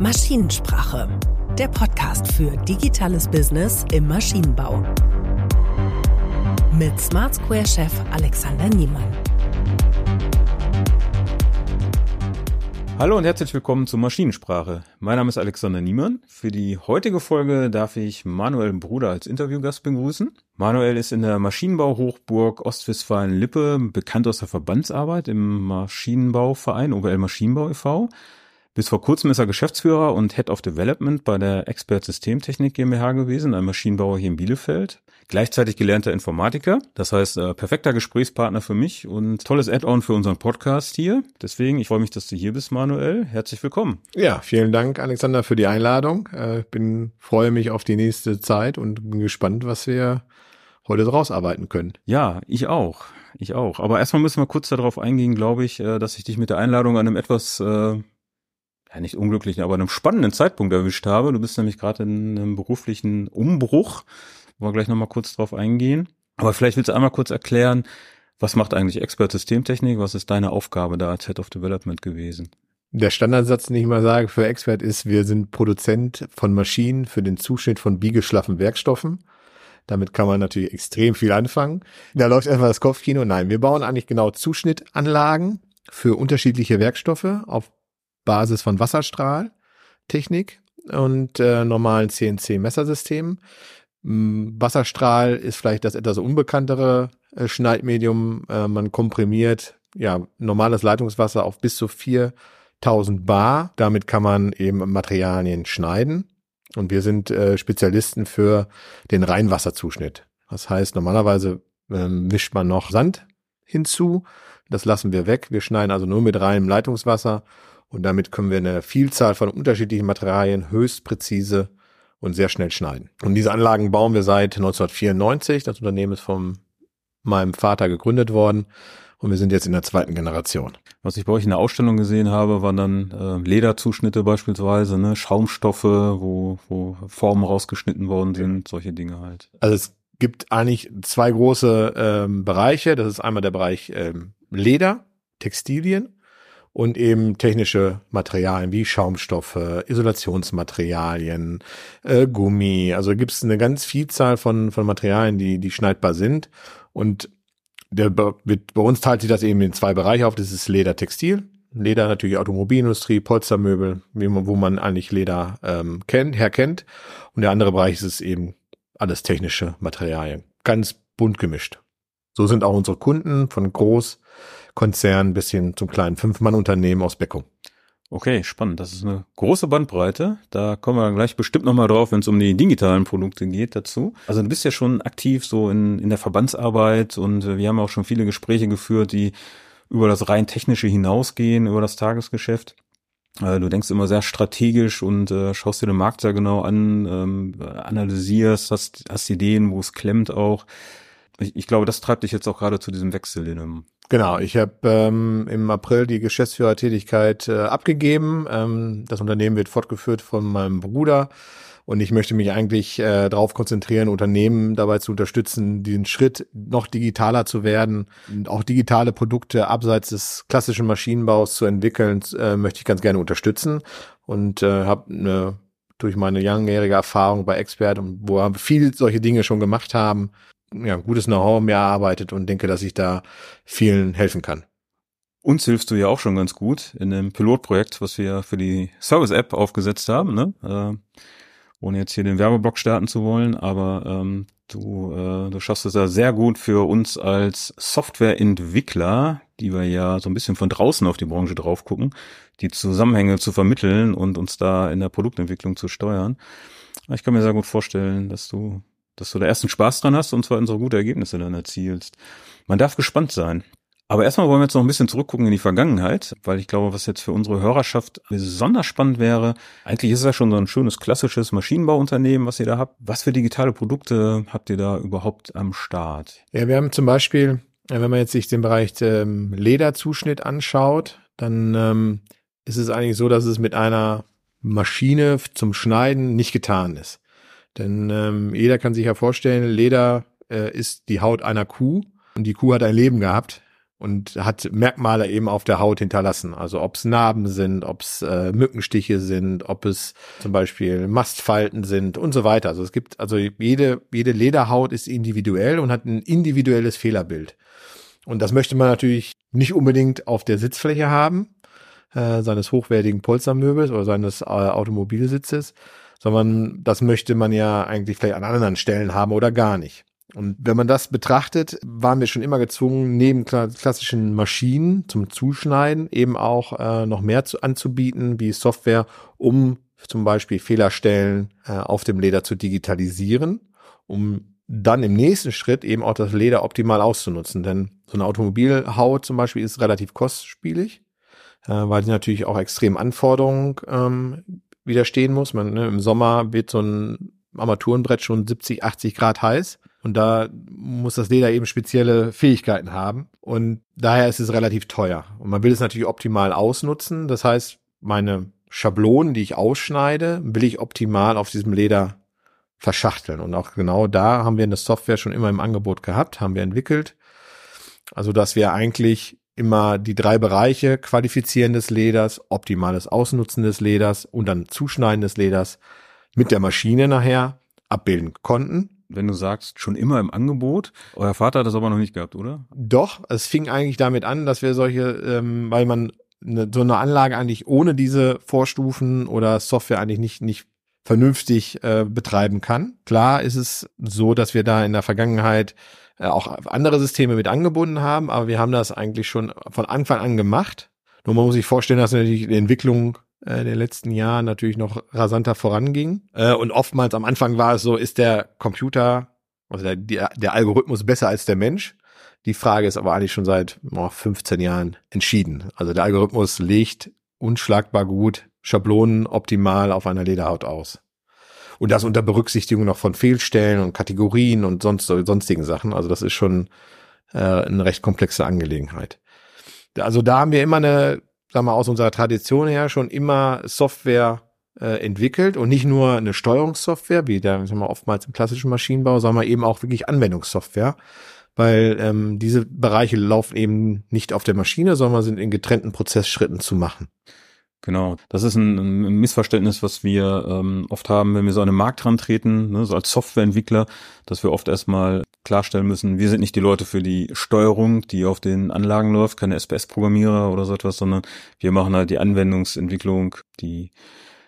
Maschinensprache, der Podcast für digitales Business im Maschinenbau. Mit Smart Square Chef Alexander Niemann. Hallo und herzlich willkommen zur Maschinensprache. Mein Name ist Alexander Niemann. Für die heutige Folge darf ich Manuel Bruder als Interviewgast begrüßen. Manuel ist in der Maschinenbau-Hochburg Ostwestfalen-Lippe bekannt aus der Verbandsarbeit im Maschinenbauverein OWL Maschinenbau e.V. Bis vor kurzem ist er Geschäftsführer und Head of Development bei der Expert Systemtechnik GmbH gewesen, einem Maschinenbauer hier in Bielefeld. Gleichzeitig gelernter Informatiker, das heißt äh, perfekter Gesprächspartner für mich und tolles Add-on für unseren Podcast hier. Deswegen, ich freue mich, dass du hier bist, Manuel. Herzlich willkommen. Ja, vielen Dank, Alexander, für die Einladung. Äh, bin freue mich auf die nächste Zeit und bin gespannt, was wir heute draus arbeiten können. Ja, ich auch. Ich auch. Aber erstmal müssen wir kurz darauf eingehen, glaube ich, äh, dass ich dich mit der Einladung an einem etwas äh, ja nicht unglücklichen, aber einem spannenden Zeitpunkt erwischt habe. Du bist nämlich gerade in einem beruflichen Umbruch, wo wir gleich nochmal kurz drauf eingehen. Aber vielleicht willst du einmal kurz erklären, was macht eigentlich Expert Systemtechnik? Was ist deine Aufgabe da als Head of Development gewesen? Der Standardsatz, den ich mal sage für Expert ist, wir sind Produzent von Maschinen für den Zuschnitt von biegeschlaffen Werkstoffen. Damit kann man natürlich extrem viel anfangen. Da läuft erstmal das Kopfkino. Nein, wir bauen eigentlich genau Zuschnittanlagen für unterschiedliche Werkstoffe auf Basis von Wasserstrahltechnik und äh, normalen CNC-Messersystemen. Wasserstrahl ist vielleicht das etwas unbekanntere äh, Schneidmedium. Äh, man komprimiert ja normales Leitungswasser auf bis zu 4000 Bar. Damit kann man eben Materialien schneiden. Und wir sind äh, Spezialisten für den Reinwasserzuschnitt. Das heißt, normalerweise äh, mischt man noch Sand hinzu. Das lassen wir weg. Wir schneiden also nur mit reinem Leitungswasser und damit können wir eine Vielzahl von unterschiedlichen Materialien höchst präzise und sehr schnell schneiden. Und diese Anlagen bauen wir seit 1994. Das Unternehmen ist von meinem Vater gegründet worden und wir sind jetzt in der zweiten Generation. Was ich bei euch in der Ausstellung gesehen habe, waren dann äh, Lederzuschnitte beispielsweise, ne? Schaumstoffe, wo, wo Formen rausgeschnitten worden sind, solche Dinge halt. Also es gibt eigentlich zwei große ähm, Bereiche. Das ist einmal der Bereich ähm, Leder, Textilien und eben technische Materialien wie Schaumstoffe, Isolationsmaterialien, äh, Gummi. Also gibt es eine ganz Vielzahl von, von Materialien, die, die schneidbar sind. Und der, wird, bei uns teilt sich das eben in zwei Bereiche auf. Das ist Leder, Textil. Leder natürlich Automobilindustrie, Polstermöbel, wie man, wo man eigentlich Leder ähm, kennt, herkennt. Und der andere Bereich ist es eben alles technische Materialien. Ganz bunt gemischt. So sind auch unsere Kunden von groß Konzern bis hin zum kleinen Fünf-Mann-Unternehmen aus Beckum. Okay, spannend. Das ist eine große Bandbreite. Da kommen wir gleich bestimmt nochmal drauf, wenn es um die digitalen Produkte geht dazu. Also du bist ja schon aktiv so in, in der Verbandsarbeit und wir haben auch schon viele Gespräche geführt, die über das rein technische hinausgehen, über das Tagesgeschäft. Äh, du denkst immer sehr strategisch und äh, schaust dir den Markt sehr genau an, ähm, analysierst, hast, hast Ideen, wo es klemmt auch. Ich, ich glaube, das treibt dich jetzt auch gerade zu diesem Wechsel in einem Genau, ich habe ähm, im April die Geschäftsführertätigkeit äh, abgegeben. Ähm, das Unternehmen wird fortgeführt von meinem Bruder und ich möchte mich eigentlich äh, darauf konzentrieren, Unternehmen dabei zu unterstützen, diesen Schritt noch digitaler zu werden und auch digitale Produkte abseits des klassischen Maschinenbaus zu entwickeln, äh, möchte ich ganz gerne unterstützen und äh, habe eine durch meine langjährige Erfahrung bei Expert und wo wir viel solche Dinge schon gemacht haben, ja, gutes Know-how mir erarbeitet und denke, dass ich da vielen helfen kann. Uns hilfst du ja auch schon ganz gut in dem Pilotprojekt, was wir für die Service-App aufgesetzt haben, ne? Äh, ohne jetzt hier den Werbeblock starten zu wollen, aber ähm, du, äh, du schaffst es ja sehr gut für uns als Softwareentwickler, die wir ja so ein bisschen von draußen auf die Branche drauf gucken, die Zusammenhänge zu vermitteln und uns da in der Produktentwicklung zu steuern. Ich kann mir sehr gut vorstellen, dass du dass du da ersten Spaß dran hast und in so gute Ergebnisse dann erzielst. Man darf gespannt sein. Aber erstmal wollen wir jetzt noch ein bisschen zurückgucken in die Vergangenheit, weil ich glaube, was jetzt für unsere Hörerschaft besonders spannend wäre, eigentlich ist es ja schon so ein schönes klassisches Maschinenbauunternehmen, was ihr da habt. Was für digitale Produkte habt ihr da überhaupt am Start? Ja, wir haben zum Beispiel, wenn man jetzt sich den Bereich ähm, Lederzuschnitt anschaut, dann ähm, ist es eigentlich so, dass es mit einer Maschine zum Schneiden nicht getan ist. Denn ähm, jeder kann sich ja vorstellen, Leder äh, ist die Haut einer Kuh und die Kuh hat ein Leben gehabt. und hat Merkmale eben auf der Haut hinterlassen. Also ob es Narben sind, ob es äh, Mückenstiche sind, ob es zum Beispiel Mastfalten sind und so weiter. Also es gibt, also jede, jede Lederhaut ist individuell und hat ein individuelles Fehlerbild. Und das möchte man natürlich nicht unbedingt auf der Sitzfläche haben, äh, seines hochwertigen Polstermöbels oder seines äh, Automobilsitzes, sondern das möchte man ja eigentlich vielleicht an anderen Stellen haben oder gar nicht. Und wenn man das betrachtet, waren wir schon immer gezwungen, neben klassischen Maschinen zum Zuschneiden eben auch äh, noch mehr zu, anzubieten, wie Software, um zum Beispiel Fehlerstellen äh, auf dem Leder zu digitalisieren, um dann im nächsten Schritt eben auch das Leder optimal auszunutzen. Denn so eine Automobilhaut zum Beispiel ist relativ kostspielig, äh, weil die natürlich auch extrem Anforderungen ähm, widerstehen muss. Man, ne, Im Sommer wird so ein Armaturenbrett schon 70, 80 Grad heiß. Und da muss das Leder eben spezielle Fähigkeiten haben. Und daher ist es relativ teuer. Und man will es natürlich optimal ausnutzen. Das heißt, meine Schablonen, die ich ausschneide, will ich optimal auf diesem Leder verschachteln. Und auch genau da haben wir eine Software schon immer im Angebot gehabt, haben wir entwickelt. Also, dass wir eigentlich immer die drei Bereiche Qualifizieren des Leders, optimales Ausnutzen des Leders und dann Zuschneiden des Leders mit der Maschine nachher abbilden konnten. Wenn du sagst, schon immer im Angebot. Euer Vater hat das aber noch nicht gehabt, oder? Doch, es fing eigentlich damit an, dass wir solche, ähm, weil man eine, so eine Anlage eigentlich ohne diese Vorstufen oder Software eigentlich nicht, nicht vernünftig äh, betreiben kann. Klar ist es so, dass wir da in der Vergangenheit äh, auch andere Systeme mit angebunden haben, aber wir haben das eigentlich schon von Anfang an gemacht. Nur man muss sich vorstellen, dass natürlich die Entwicklung äh, der letzten Jahren natürlich noch rasanter voranging. Äh, und oftmals am Anfang war es so, ist der Computer, also der, der, Algorithmus besser als der Mensch? Die Frage ist aber eigentlich schon seit oh, 15 Jahren entschieden. Also der Algorithmus legt unschlagbar gut Schablonen optimal auf einer Lederhaut aus. Und das unter Berücksichtigung noch von Fehlstellen und Kategorien und sonst, sonstigen Sachen. Also das ist schon äh, eine recht komplexe Angelegenheit. Also da haben wir immer eine sagen wir, aus unserer Tradition her schon immer Software äh, entwickelt und nicht nur eine Steuerungssoftware, wie der sagen wir, oftmals im klassischen Maschinenbau, sondern eben auch wirklich Anwendungssoftware, weil ähm, diese Bereiche laufen eben nicht auf der Maschine, sondern sind in getrennten Prozessschritten zu machen. Genau, das ist ein, ein Missverständnis, was wir ähm, oft haben, wenn wir so an den Markt rantreten, ne, so als Softwareentwickler, dass wir oft erstmal klarstellen müssen, wir sind nicht die Leute für die Steuerung, die auf den Anlagen läuft, keine SPS-Programmierer oder so etwas, sondern wir machen halt die Anwendungsentwicklung, die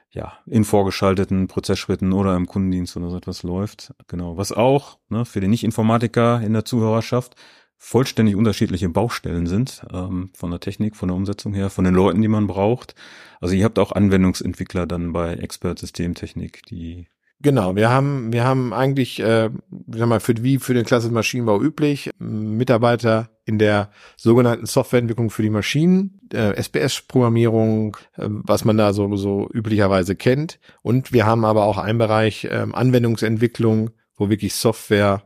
ja in vorgeschalteten Prozessschritten oder im Kundendienst oder so etwas läuft. Genau, was auch ne, für den Nicht-Informatiker in der Zuhörerschaft vollständig unterschiedliche Baustellen sind, ähm, von der Technik, von der Umsetzung her, von den Leuten, die man braucht. Also ihr habt auch Anwendungsentwickler dann bei Expert Systemtechnik, die Genau, wir haben wir haben eigentlich, äh, sag mal, für wie für den klassischen Maschinenbau üblich Mitarbeiter in der sogenannten Softwareentwicklung für die Maschinen, äh, SPS-Programmierung, äh, was man da so so üblicherweise kennt. Und wir haben aber auch einen Bereich äh, Anwendungsentwicklung, wo wirklich Software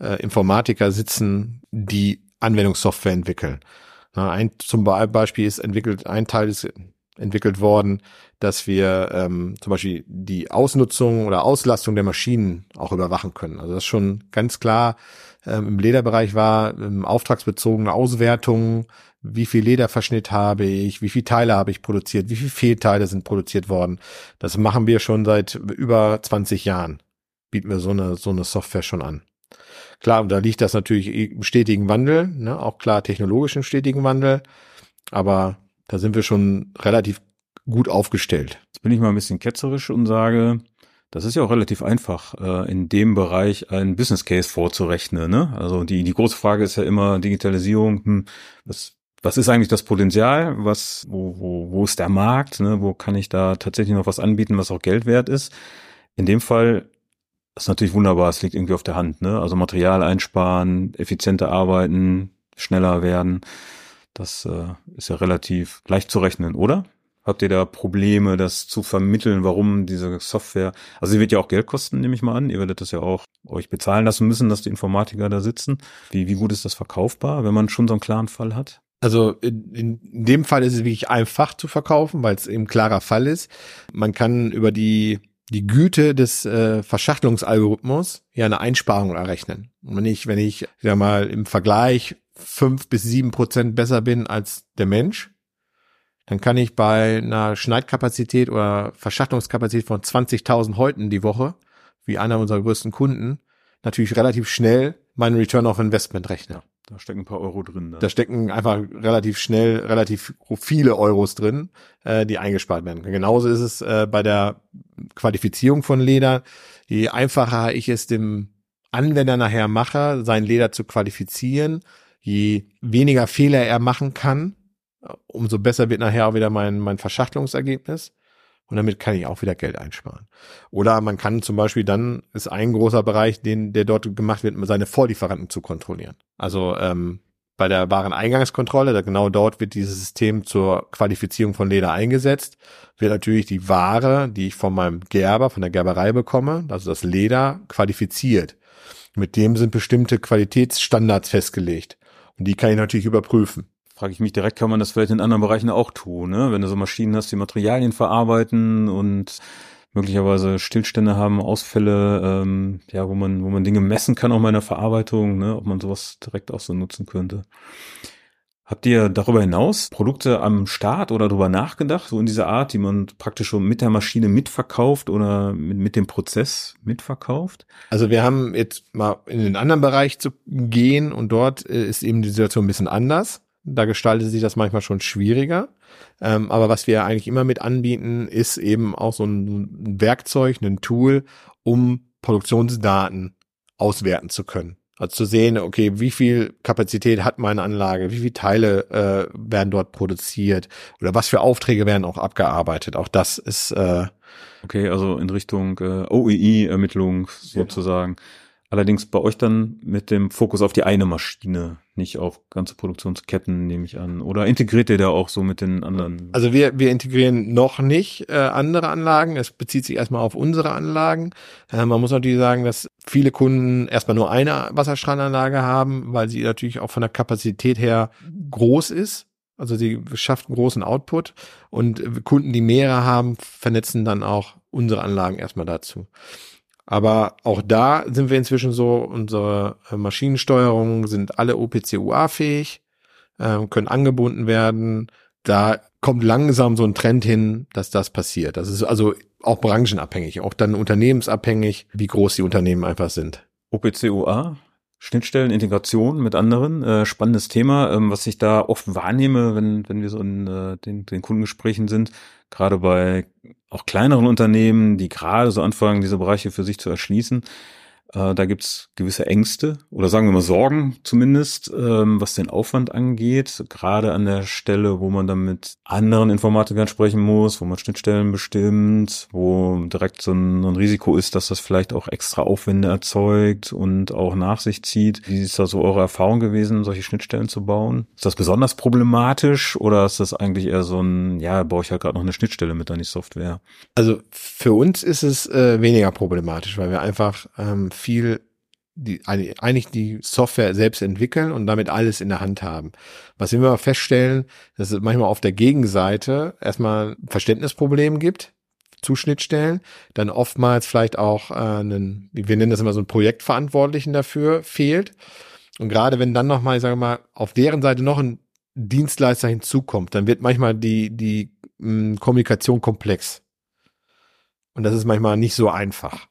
äh, Informatiker sitzen, die Anwendungssoftware entwickeln. Na, ein zum Beispiel ist entwickelt, ein Teil ist entwickelt worden, dass wir ähm, zum Beispiel die Ausnutzung oder Auslastung der Maschinen auch überwachen können. Also das schon ganz klar ähm, im Lederbereich war, ähm, auftragsbezogene Auswertungen, wie viel Lederverschnitt habe ich, wie viele Teile habe ich produziert, wie viele Fehlteile sind produziert worden. Das machen wir schon seit über 20 Jahren. Bieten wir so eine, so eine Software schon an. Klar, und da liegt das natürlich im stetigen Wandel, ne? auch klar technologischen stetigen Wandel, aber da sind wir schon relativ gut aufgestellt. Jetzt bin ich mal ein bisschen ketzerisch und sage, das ist ja auch relativ einfach, äh, in dem Bereich einen Business Case vorzurechnen. Ne? Also die, die große Frage ist ja immer Digitalisierung, hm, was, was ist eigentlich das Potenzial? Was, wo, wo, wo ist der Markt? Ne? Wo kann ich da tatsächlich noch was anbieten, was auch Geld wert ist? In dem Fall das ist natürlich wunderbar, es liegt irgendwie auf der Hand, ne? Also Material einsparen, effizienter arbeiten, schneller werden. Das äh, ist ja relativ leicht zu rechnen, oder? Habt ihr da Probleme, das zu vermitteln, warum diese Software, also sie wird ja auch Geld kosten, nehme ich mal an. Ihr werdet das ja auch euch bezahlen lassen müssen, dass die Informatiker da sitzen. Wie, wie gut ist das verkaufbar, wenn man schon so einen klaren Fall hat? Also in, in dem Fall ist es wirklich einfach zu verkaufen, weil es eben klarer Fall ist. Man kann über die die Güte des äh, Verschachtelungsalgorithmus ja eine Einsparung errechnen. Und wenn ich, wenn ich, sag mal, im Vergleich fünf bis sieben Prozent besser bin als der Mensch, dann kann ich bei einer Schneidkapazität oder Verschachtungskapazität von 20.000 Häuten die Woche, wie einer unserer größten Kunden, natürlich relativ schnell meinen Return of Investment rechnen. Da stecken ein paar Euro drin. Ne? Da stecken einfach relativ schnell relativ viele Euros drin, äh, die eingespart werden können. Genauso ist es äh, bei der Qualifizierung von Leder. Je einfacher ich es dem Anwender nachher mache, sein Leder zu qualifizieren, je weniger Fehler er machen kann, umso besser wird nachher auch wieder mein, mein Verschachtelungsergebnis. Und damit kann ich auch wieder Geld einsparen. Oder man kann zum Beispiel dann, ist ein großer Bereich, den, der dort gemacht wird, seine Vorlieferanten zu kontrollieren. Also ähm, bei der Wareneingangskontrolle, da genau dort wird dieses System zur Qualifizierung von Leder eingesetzt, wird natürlich die Ware, die ich von meinem Gerber, von der Gerberei bekomme, also das Leder, qualifiziert. Mit dem sind bestimmte Qualitätsstandards festgelegt. Und die kann ich natürlich überprüfen frage ich mich direkt, kann man das vielleicht in anderen Bereichen auch tun, ne? Wenn du so Maschinen hast, die Materialien verarbeiten und möglicherweise Stillstände haben, Ausfälle, ähm, ja, wo man, wo man Dinge messen kann, auch mal in der Verarbeitung, ne? ob man sowas direkt auch so nutzen könnte. Habt ihr darüber hinaus Produkte am Start oder darüber nachgedacht, so in dieser Art, die man praktisch schon mit der Maschine mitverkauft oder mit, mit dem Prozess mitverkauft? Also wir haben jetzt mal in den anderen Bereich zu gehen und dort äh, ist eben die Situation ein bisschen anders. Da gestaltet sich das manchmal schon schwieriger. Ähm, aber was wir eigentlich immer mit anbieten, ist eben auch so ein Werkzeug, ein Tool, um Produktionsdaten auswerten zu können. Also zu sehen, okay, wie viel Kapazität hat meine Anlage, wie viele Teile äh, werden dort produziert oder was für Aufträge werden auch abgearbeitet. Auch das ist äh, okay, also in Richtung äh, OEI-Ermittlung sozusagen. Ja. Allerdings bei euch dann mit dem Fokus auf die eine Maschine, nicht auf ganze Produktionsketten, nehme ich an. Oder integriert ihr da auch so mit den anderen? Also wir, wir integrieren noch nicht äh, andere Anlagen. Es bezieht sich erstmal auf unsere Anlagen. Äh, man muss natürlich sagen, dass viele Kunden erstmal nur eine Wasserstrahlanlage haben, weil sie natürlich auch von der Kapazität her groß ist. Also sie schafft einen großen Output und Kunden, die mehrere haben, vernetzen dann auch unsere Anlagen erstmal dazu. Aber auch da sind wir inzwischen so, unsere äh, Maschinensteuerungen sind alle OPC-UA-fähig, äh, können angebunden werden. Da kommt langsam so ein Trend hin, dass das passiert. Das ist also auch branchenabhängig, auch dann unternehmensabhängig, wie groß die Unternehmen einfach sind. OPC-UA? Schnittstellen, Integration mit anderen, äh, spannendes Thema, ähm, was ich da oft wahrnehme, wenn, wenn wir so in äh, den, den Kundengesprächen sind, gerade bei auch kleineren Unternehmen, die gerade so anfangen, diese Bereiche für sich zu erschließen, äh, da gibt's gewisse Ängste oder sagen wir mal Sorgen zumindest, ähm, was den Aufwand angeht. Gerade an der Stelle, wo man dann mit anderen Informatikern sprechen muss, wo man Schnittstellen bestimmt, wo direkt so ein, ein Risiko ist, dass das vielleicht auch extra Aufwände erzeugt und auch nach sich zieht. Wie ist da so eure Erfahrung gewesen, solche Schnittstellen zu bauen? Ist das besonders problematisch oder ist das eigentlich eher so ein, ja, baue ich halt gerade noch eine Schnittstelle mit an die Software? Also für uns ist es äh, weniger problematisch, weil wir einfach ähm, viel die eigentlich die Software selbst entwickeln und damit alles in der Hand haben. Was wir immer feststellen, dass es manchmal auf der Gegenseite erstmal ein Verständnisproblem gibt zu Schnittstellen, dann oftmals vielleicht auch äh, einen, wir nennen das immer so einen Projektverantwortlichen dafür fehlt. Und gerade wenn dann nochmal, ich sage mal, auf deren Seite noch ein Dienstleister hinzukommt, dann wird manchmal die, die mh, Kommunikation komplex. Und das ist manchmal nicht so einfach.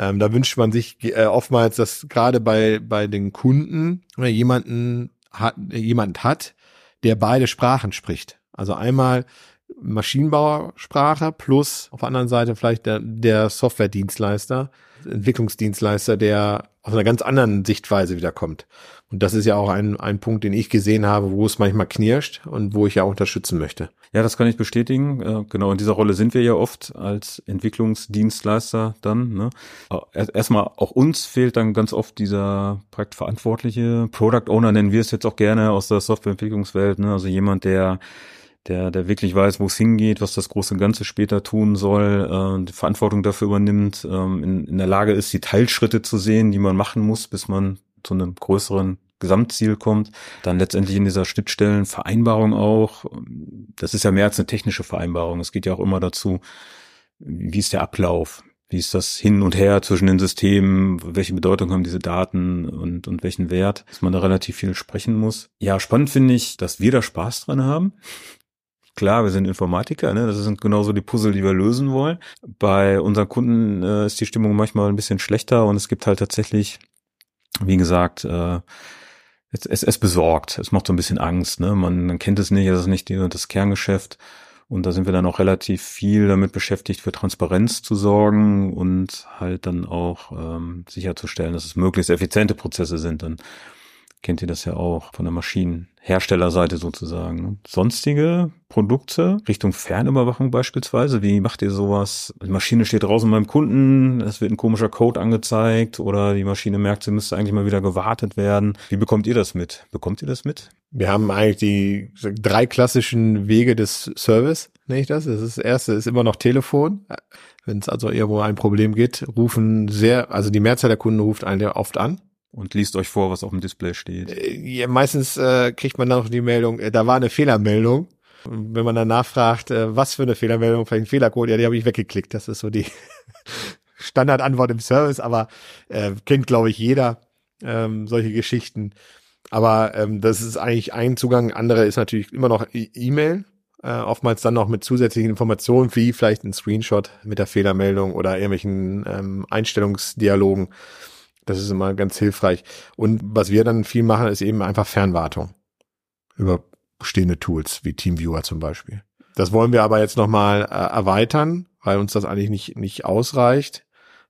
Ähm, da wünscht man sich äh, oftmals, dass gerade bei, bei den Kunden oder jemanden hat, jemand hat, der beide Sprachen spricht. Also einmal Maschinenbauersprache plus auf der anderen Seite vielleicht der, der Software-Dienstleister, Entwicklungsdienstleister, der aus einer ganz anderen Sichtweise wiederkommt. Und das ist ja auch ein, ein Punkt, den ich gesehen habe, wo es manchmal knirscht und wo ich ja unterstützen möchte. Ja, das kann ich bestätigen. Äh, genau, in dieser Rolle sind wir ja oft als Entwicklungsdienstleister dann. Ne? Erstmal auch uns fehlt dann ganz oft dieser Projektverantwortliche, Product Owner nennen wir es jetzt auch gerne aus der Softwareentwicklungswelt. Ne? Also jemand, der der, der wirklich weiß, wo es hingeht, was das große Ganze später tun soll, äh, die Verantwortung dafür übernimmt, ähm, in, in der Lage ist, die Teilschritte zu sehen, die man machen muss, bis man zu einem größeren Gesamtziel kommt. Dann letztendlich in dieser Schnittstellenvereinbarung auch. Das ist ja mehr als eine technische Vereinbarung. Es geht ja auch immer dazu, wie ist der Ablauf? wie ist das hin und her zwischen den Systemen, welche Bedeutung haben diese Daten und, und welchen Wert, dass man da relativ viel sprechen muss. Ja, spannend finde ich, dass wir da Spaß dran haben. Klar, wir sind Informatiker, ne? das sind genauso die Puzzle, die wir lösen wollen. Bei unseren Kunden äh, ist die Stimmung manchmal ein bisschen schlechter und es gibt halt tatsächlich, wie gesagt, äh, es, es, es besorgt. Es macht so ein bisschen Angst. Ne? Man, man kennt es nicht, es ist nicht das Kerngeschäft. Und da sind wir dann auch relativ viel damit beschäftigt, für Transparenz zu sorgen und halt dann auch ähm, sicherzustellen, dass es möglichst effiziente Prozesse sind. Dann kennt ihr das ja auch von der Maschinenherstellerseite sozusagen. Sonstige Produkte Richtung Fernüberwachung beispielsweise, wie macht ihr sowas? Die Maschine steht draußen beim Kunden, es wird ein komischer Code angezeigt oder die Maschine merkt, sie müsste eigentlich mal wieder gewartet werden. Wie bekommt ihr das mit? Bekommt ihr das mit? Wir haben eigentlich die drei klassischen Wege des Service, nenne ich das. Das, ist das erste ist immer noch Telefon. Wenn es also irgendwo ein Problem gibt, rufen sehr, also die Mehrzahl der Kunden ruft einen oft an und liest euch vor, was auf dem Display steht. Äh, ja, meistens äh, kriegt man dann noch die Meldung, äh, da war eine Fehlermeldung. Und wenn man dann nachfragt, äh, was für eine Fehlermeldung, vielleicht ein Fehlercode, ja, die habe ich weggeklickt. Das ist so die Standardantwort im Service, aber äh, kennt, glaube ich, jeder ähm, solche Geschichten. Aber ähm, das ist eigentlich ein Zugang. Andere ist natürlich immer noch e- E-Mail. Äh, oftmals dann noch mit zusätzlichen Informationen, wie vielleicht ein Screenshot mit der Fehlermeldung oder irgendwelchen ähm, Einstellungsdialogen. Das ist immer ganz hilfreich. Und was wir dann viel machen, ist eben einfach Fernwartung über bestehende Tools wie Teamviewer zum Beispiel. Das wollen wir aber jetzt nochmal äh, erweitern, weil uns das eigentlich nicht, nicht ausreicht.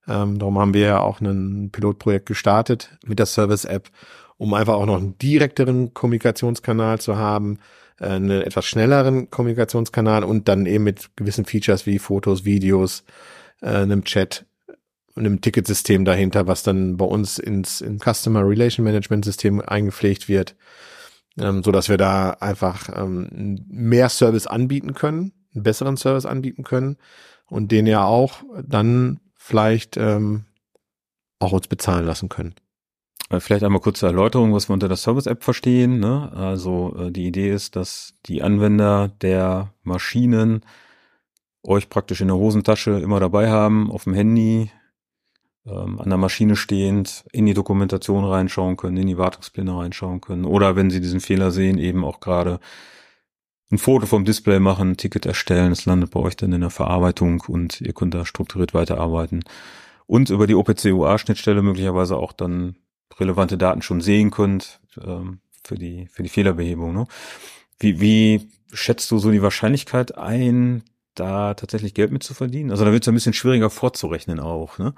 Ähm, darum haben wir ja auch ein Pilotprojekt gestartet mit der Service-App, um einfach auch noch einen direkteren Kommunikationskanal zu haben, äh, einen etwas schnelleren Kommunikationskanal und dann eben mit gewissen Features wie Fotos, Videos, äh, einem Chat einem Ticketsystem dahinter, was dann bei uns ins, in Customer Relation Management System eingepflegt wird, ähm, so dass wir da einfach ähm, mehr Service anbieten können, einen besseren Service anbieten können und den ja auch dann vielleicht ähm, auch uns bezahlen lassen können. Äh, vielleicht einmal kurze Erläuterung, was wir unter der Service-App verstehen. Ne? Also äh, die Idee ist, dass die Anwender der Maschinen euch praktisch in der Hosentasche immer dabei haben, auf dem Handy, ähm, an der Maschine stehend in die Dokumentation reinschauen können, in die Wartungspläne reinschauen können oder wenn sie diesen Fehler sehen, eben auch gerade ein Foto vom Display machen, ein Ticket erstellen, es landet bei euch dann in der Verarbeitung und ihr könnt da strukturiert weiterarbeiten und über die OPC-UA-Schnittstelle möglicherweise auch dann relevante Daten schon sehen könnt ähm, für die für die Fehlerbehebung. Ne? Wie, wie schätzt du so die Wahrscheinlichkeit ein, da tatsächlich Geld mit zu verdienen? Also da wird es ein bisschen schwieriger vorzurechnen auch. Ne?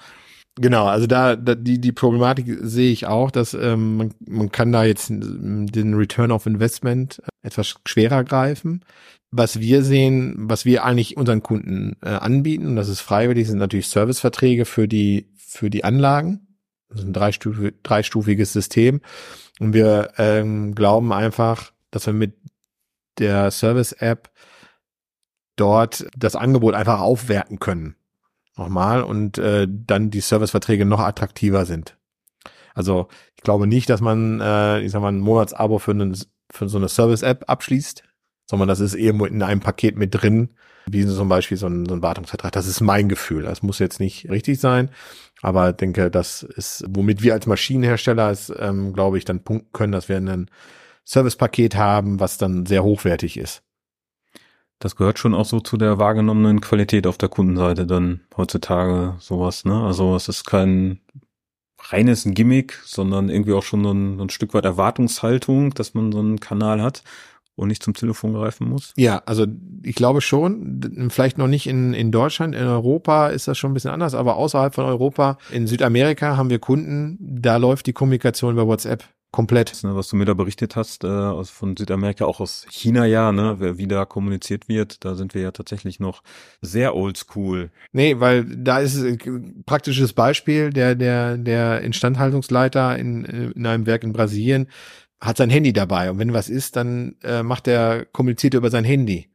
Genau, also da, da die die Problematik sehe ich auch, dass ähm, man, man kann da jetzt den Return of Investment etwas schwerer greifen. Was wir sehen, was wir eigentlich unseren Kunden äh, anbieten, das ist freiwillig, sind natürlich Serviceverträge für die für die Anlagen. Das ist ein dreistufig, dreistufiges System und wir ähm, glauben einfach, dass wir mit der Service-App dort das Angebot einfach aufwerten können nochmal und äh, dann die Serviceverträge noch attraktiver sind. Also ich glaube nicht, dass man, äh, ich sag mal, ein Monatsabo für, einen, für so eine Service-App abschließt, sondern das ist irgendwo in einem Paket mit drin, wie zum Beispiel so ein, so ein Wartungsvertrag. Das ist mein Gefühl. Das muss jetzt nicht richtig sein, aber denke, das ist, womit wir als Maschinenhersteller es, ähm, glaube ich, dann punkten können, dass wir ein Servicepaket haben, was dann sehr hochwertig ist. Das gehört schon auch so zu der wahrgenommenen Qualität auf der Kundenseite dann heutzutage sowas, ne? Also es ist kein reines Gimmick, sondern irgendwie auch schon so ein, ein Stück weit Erwartungshaltung, dass man so einen Kanal hat und nicht zum Telefon greifen muss? Ja, also ich glaube schon, vielleicht noch nicht in, in Deutschland, in Europa ist das schon ein bisschen anders, aber außerhalb von Europa, in Südamerika haben wir Kunden, da läuft die Kommunikation über WhatsApp komplett. Ne, was du mir da berichtet hast, äh, aus, von Südamerika, auch aus China ja, ne, wie da kommuniziert wird, da sind wir ja tatsächlich noch sehr oldschool. Nee, weil da ist ein praktisches Beispiel, der, der, der Instandhaltungsleiter in, in einem Werk in Brasilien hat sein Handy dabei und wenn was ist, dann äh, macht er, kommuniziert er über sein Handy.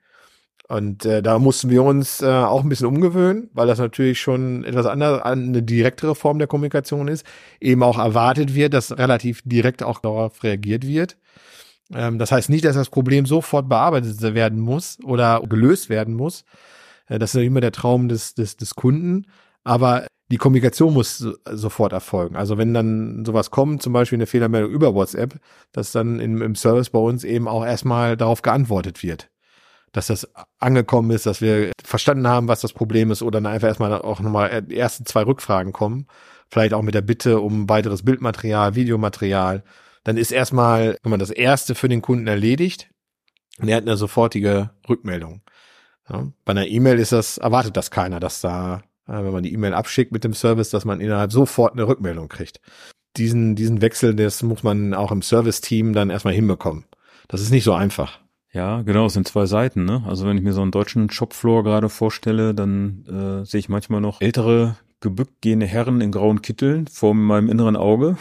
Und äh, da mussten wir uns äh, auch ein bisschen umgewöhnen, weil das natürlich schon etwas anderes, eine direktere Form der Kommunikation ist. Eben auch erwartet wird, dass relativ direkt auch darauf reagiert wird. Ähm, das heißt nicht, dass das Problem sofort bearbeitet werden muss oder gelöst werden muss. Äh, das ist immer der Traum des, des, des Kunden. Aber die Kommunikation muss so, sofort erfolgen. Also wenn dann sowas kommt, zum Beispiel eine Fehlermeldung über WhatsApp, dass dann im, im Service bei uns eben auch erstmal darauf geantwortet wird. Dass das angekommen ist, dass wir verstanden haben, was das Problem ist, oder dann einfach erstmal auch nochmal die ersten zwei Rückfragen kommen. Vielleicht auch mit der Bitte um weiteres Bildmaterial, Videomaterial. Dann ist erstmal, wenn man das erste für den Kunden erledigt, und er hat eine sofortige Rückmeldung. Ja, bei einer E-Mail ist das, erwartet das keiner, dass da äh, wenn man die E-Mail abschickt mit dem Service, dass man innerhalb sofort eine Rückmeldung kriegt. Diesen, diesen Wechsel, das muss man auch im Service-Team dann erstmal hinbekommen. Das ist nicht so einfach. Ja, genau, es sind zwei Seiten. Ne? Also wenn ich mir so einen deutschen Shopfloor gerade vorstelle, dann äh, sehe ich manchmal noch ältere gebückt gehende Herren in grauen Kitteln vor meinem inneren Auge,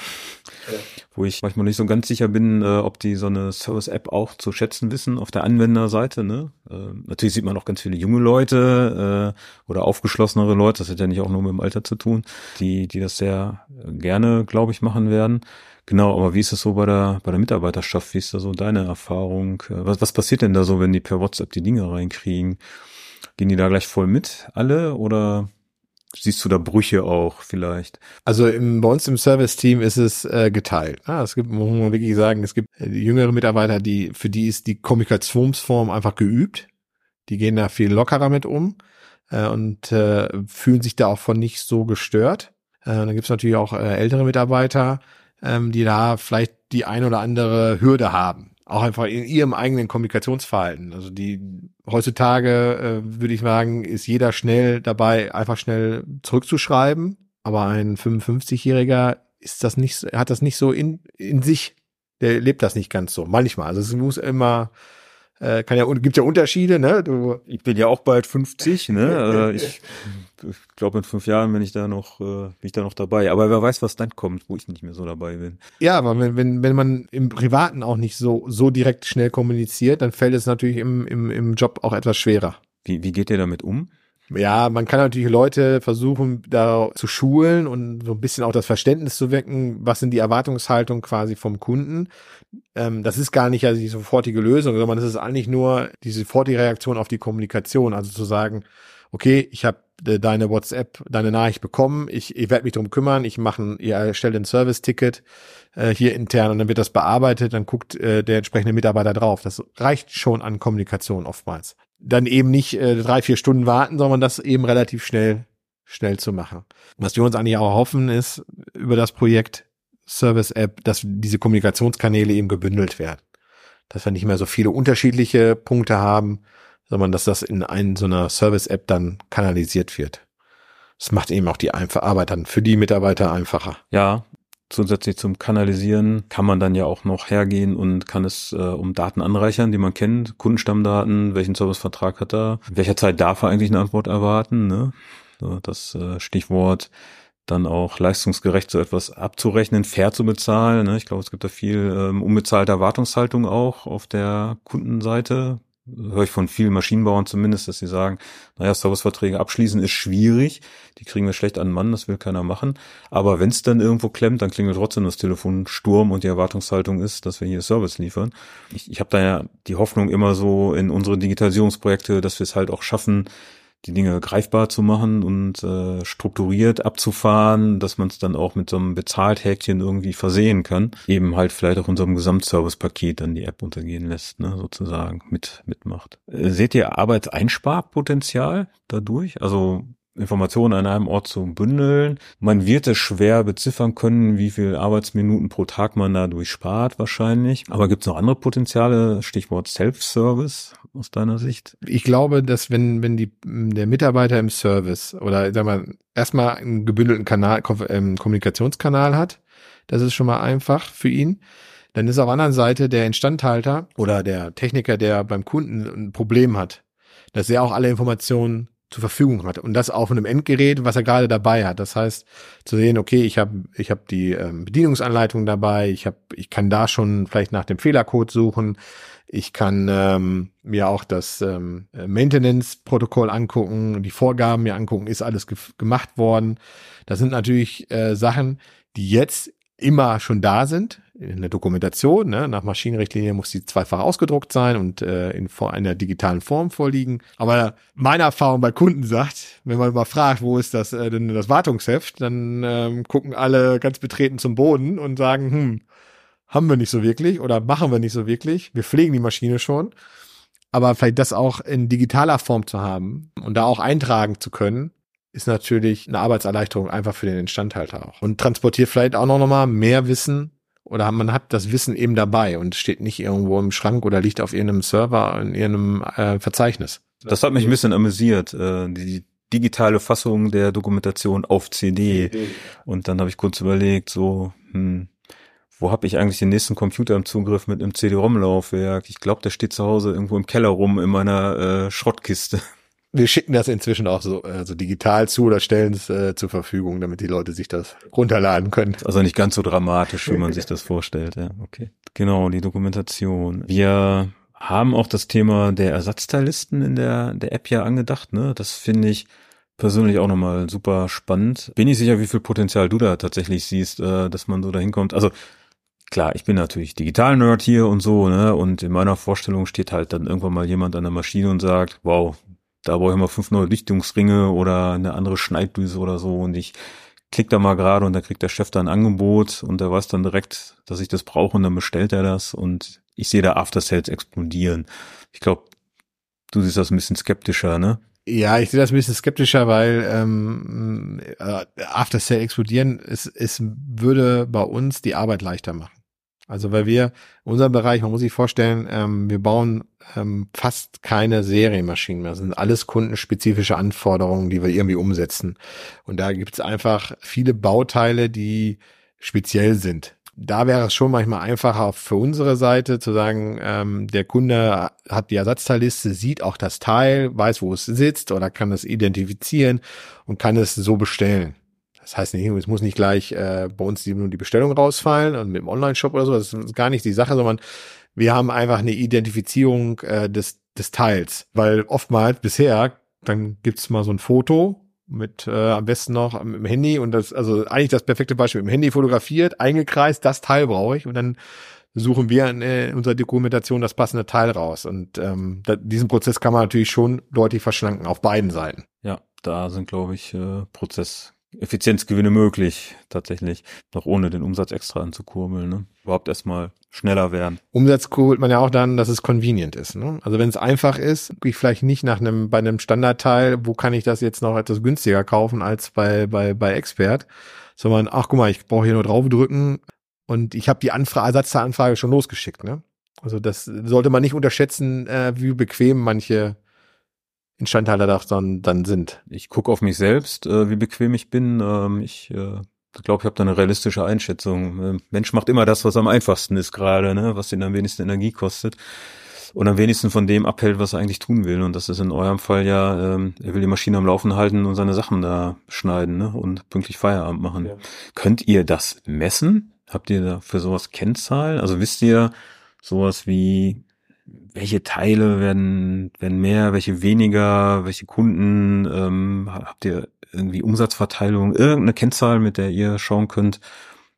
ja. wo ich manchmal nicht so ganz sicher bin, äh, ob die so eine Service-App auch zu schätzen wissen auf der Anwenderseite. Ne? Äh, natürlich sieht man auch ganz viele junge Leute äh, oder aufgeschlossenere Leute, das hat ja nicht auch nur mit dem Alter zu tun, die, die das sehr gerne, glaube ich, machen werden. Genau, aber wie ist es so bei der, bei der Mitarbeiterschaft? Wie ist da so deine Erfahrung? Äh, was, was passiert denn da so, wenn die per WhatsApp die Dinge reinkriegen? Gehen die da gleich voll mit, alle, oder Siehst du da Brüche auch vielleicht? Also im, bei uns im Service-Team ist es äh, geteilt. Ja, es gibt, muss man wirklich sagen, es gibt äh, jüngere Mitarbeiter, die für die ist die Kommunikationsform einfach geübt. Die gehen da viel lockerer mit um äh, und äh, fühlen sich da auch von nicht so gestört. Äh, dann gibt es natürlich auch äh, ältere Mitarbeiter, ähm, die da vielleicht die ein oder andere Hürde haben auch einfach in ihrem eigenen Kommunikationsverhalten. Also die heutzutage äh, würde ich sagen, ist jeder schnell dabei, einfach schnell zurückzuschreiben. Aber ein 55-Jähriger ist das nicht, hat das nicht so in, in sich. Der lebt das nicht ganz so. Manchmal. Also es muss immer äh, kann ja, gibt ja Unterschiede, ne? Du, ich bin ja auch bald 50, ne? Äh, ich ich glaube, in fünf Jahren bin ich da noch, äh, bin ich da noch dabei. Aber wer weiß, was dann kommt, wo ich nicht mehr so dabei bin. Ja, aber wenn, wenn, wenn man im Privaten auch nicht so, so direkt schnell kommuniziert, dann fällt es natürlich im, im, im Job auch etwas schwerer. Wie, wie geht ihr damit um? Ja, man kann natürlich Leute versuchen, da zu schulen und so ein bisschen auch das Verständnis zu wecken, was sind die Erwartungshaltungen quasi vom Kunden. Ähm, das ist gar nicht also die sofortige Lösung, sondern das ist eigentlich nur die sofortige Reaktion auf die Kommunikation. Also zu sagen, okay, ich habe äh, deine WhatsApp, deine Nachricht bekommen, ich, ich werde mich drum kümmern, ich mache, ihr erstellt ein Service-Ticket äh, hier intern und dann wird das bearbeitet, dann guckt äh, der entsprechende Mitarbeiter drauf. Das reicht schon an Kommunikation oftmals dann eben nicht äh, drei, vier Stunden warten, sondern das eben relativ schnell, schnell zu machen. Was wir uns eigentlich auch hoffen, ist über das Projekt Service App, dass diese Kommunikationskanäle eben gebündelt werden. Dass wir nicht mehr so viele unterschiedliche Punkte haben, sondern dass das in ein, so einer Service App dann kanalisiert wird. Das macht eben auch die Arbeit dann für die Mitarbeiter einfacher. Ja, Zusätzlich zum Kanalisieren kann man dann ja auch noch hergehen und kann es äh, um Daten anreichern, die man kennt, Kundenstammdaten, welchen Servicevertrag hat er, welcher Zeit darf er eigentlich eine Antwort erwarten, ne? So, das äh, Stichwort dann auch leistungsgerecht so etwas abzurechnen, fair zu bezahlen. Ne? Ich glaube, es gibt da viel ähm, unbezahlte Erwartungshaltung auch auf der Kundenseite, höre ich von vielen Maschinenbauern zumindest, dass sie sagen, naja, Serviceverträge abschließen ist schwierig, die kriegen wir schlecht an den Mann, das will keiner machen. Aber wenn es dann irgendwo klemmt, dann klingelt trotzdem das Telefon Sturm und die Erwartungshaltung ist, dass wir hier Service liefern. Ich, ich habe da ja die Hoffnung immer so in unsere Digitalisierungsprojekte, dass wir es halt auch schaffen, die Dinge greifbar zu machen und äh, strukturiert abzufahren, dass man es dann auch mit so einem Bezahlt-Häkchen irgendwie versehen kann. Eben halt vielleicht auch unserem Gesamtservice-Paket dann die App untergehen lässt, ne, sozusagen mit mitmacht. Äh, seht ihr Arbeitseinsparpotenzial dadurch? Also Informationen an einem Ort zu bündeln. Man wird es schwer beziffern können, wie viel Arbeitsminuten pro Tag man dadurch spart wahrscheinlich. Aber gibt es noch andere Potenziale? Stichwort Self-Service aus deiner Sicht? Ich glaube, dass wenn, wenn die, der Mitarbeiter im Service oder sag mal, erstmal einen gebündelten Kanal, ähm, Kommunikationskanal hat, das ist schon mal einfach für ihn. Dann ist auf der anderen Seite der Instandhalter oder der Techniker, der beim Kunden ein Problem hat, dass er auch alle Informationen zur Verfügung hat und das auf einem Endgerät, was er gerade dabei hat. Das heißt, zu sehen, okay, ich habe ich hab die ähm, Bedienungsanleitung dabei, ich habe ich kann da schon vielleicht nach dem Fehlercode suchen, ich kann ähm, mir auch das ähm, Maintenance-Protokoll angucken, die Vorgaben mir angucken, ist alles ge gemacht worden. Das sind natürlich äh, Sachen, die jetzt immer schon da sind in der Dokumentation, ne? nach Maschinenrichtlinie muss die zweifach ausgedruckt sein und äh, in einer digitalen Form vorliegen. Aber meine Erfahrung bei Kunden sagt, wenn man mal fragt, wo ist das äh, denn das Wartungsheft, dann ähm, gucken alle ganz betreten zum Boden und sagen, hm, haben wir nicht so wirklich oder machen wir nicht so wirklich. Wir pflegen die Maschine schon. Aber vielleicht das auch in digitaler Form zu haben und da auch eintragen zu können, ist natürlich eine Arbeitserleichterung einfach für den Instandhalter auch. Und transportiert vielleicht auch noch mal mehr Wissen oder man hat das Wissen eben dabei und steht nicht irgendwo im Schrank oder liegt auf irgendeinem Server in irgendeinem äh, Verzeichnis. Das hat mich ein bisschen amüsiert, äh, die digitale Fassung der Dokumentation auf CD. Und dann habe ich kurz überlegt, so, hm, wo habe ich eigentlich den nächsten Computer im Zugriff mit einem CD-ROM-Laufwerk? Ich glaube, der steht zu Hause irgendwo im Keller rum in meiner äh, Schrottkiste wir schicken das inzwischen auch so, äh, so digital zu oder stellen es äh, zur Verfügung, damit die Leute sich das runterladen können. Also nicht ganz so dramatisch, wie man sich das vorstellt. Ja, okay. Genau, die Dokumentation. Wir haben auch das Thema der Ersatzteillisten in der, der App ja angedacht. Ne? Das finde ich persönlich auch nochmal super spannend. Bin ich sicher, wie viel Potenzial du da tatsächlich siehst, äh, dass man so dahin kommt. Also klar, ich bin natürlich Digital-Nerd hier und so, ne? Und in meiner Vorstellung steht halt dann irgendwann mal jemand an der Maschine und sagt, wow, da brauche ich mal fünf neue Lichtungsringe oder eine andere Schneiddüse oder so und ich klick da mal gerade und da kriegt der Chef dann ein Angebot und der weiß dann direkt, dass ich das brauche und dann bestellt er das und ich sehe da After Sales explodieren. Ich glaube, du siehst das ein bisschen skeptischer, ne? Ja, ich sehe das ein bisschen skeptischer, weil ähm, äh, After Sale explodieren, es, es würde bei uns die Arbeit leichter machen. Also weil wir, unser Bereich, man muss sich vorstellen, ähm, wir bauen ähm, fast keine Serienmaschinen mehr. Das sind alles kundenspezifische Anforderungen, die wir irgendwie umsetzen. Und da gibt es einfach viele Bauteile, die speziell sind. Da wäre es schon manchmal einfacher für unsere Seite zu sagen, ähm, der Kunde hat die Ersatzteilliste, sieht auch das Teil, weiß, wo es sitzt oder kann es identifizieren und kann es so bestellen. Das heißt nicht, es muss nicht gleich äh, bei uns die, nur die Bestellung rausfallen und mit dem Online-Shop oder so. Das ist gar nicht die Sache, sondern wir haben einfach eine Identifizierung äh, des, des Teils. Weil oftmals bisher, dann gibt's mal so ein Foto mit äh, am besten noch mit dem Handy und das, also eigentlich das perfekte Beispiel, mit dem Handy fotografiert, eingekreist, das Teil brauche ich und dann suchen wir in, äh, in unserer Dokumentation das passende Teil raus. Und ähm, da, diesen Prozess kann man natürlich schon deutlich verschlanken auf beiden Seiten. Ja, da sind, glaube ich, äh, Prozess Effizienzgewinne möglich, tatsächlich, noch ohne den Umsatz extra anzukurbeln. Ne? Überhaupt erstmal schneller werden. Umsatz kurbelt man ja auch dann, dass es convenient ist. Ne? Also wenn es einfach ist, gehe ich vielleicht nicht nach einem, bei einem Standardteil, wo kann ich das jetzt noch etwas günstiger kaufen als bei, bei, bei Expert, sondern, ach guck mal, ich brauche hier nur draufdrücken und ich habe die Anfrage, Ersatzteilanfrage schon losgeschickt. Ne? Also das sollte man nicht unterschätzen, äh, wie bequem manche Instandhalter dann, dann sind. Ich gucke auf mich selbst, äh, wie bequem ich bin. Ähm, ich äh, glaube, ich habe da eine realistische Einschätzung. Äh, Mensch macht immer das, was am einfachsten ist gerade, ne? was ihn am wenigsten Energie kostet und am wenigsten von dem abhält, was er eigentlich tun will. Und das ist in eurem Fall ja, ähm, er will die Maschine am Laufen halten und seine Sachen da schneiden ne? und pünktlich Feierabend machen. Ja. Könnt ihr das messen? Habt ihr da für sowas Kennzahlen? Also wisst ihr sowas wie welche Teile werden, werden mehr, welche weniger, welche Kunden, ähm, habt ihr irgendwie Umsatzverteilung, irgendeine Kennzahl, mit der ihr schauen könnt,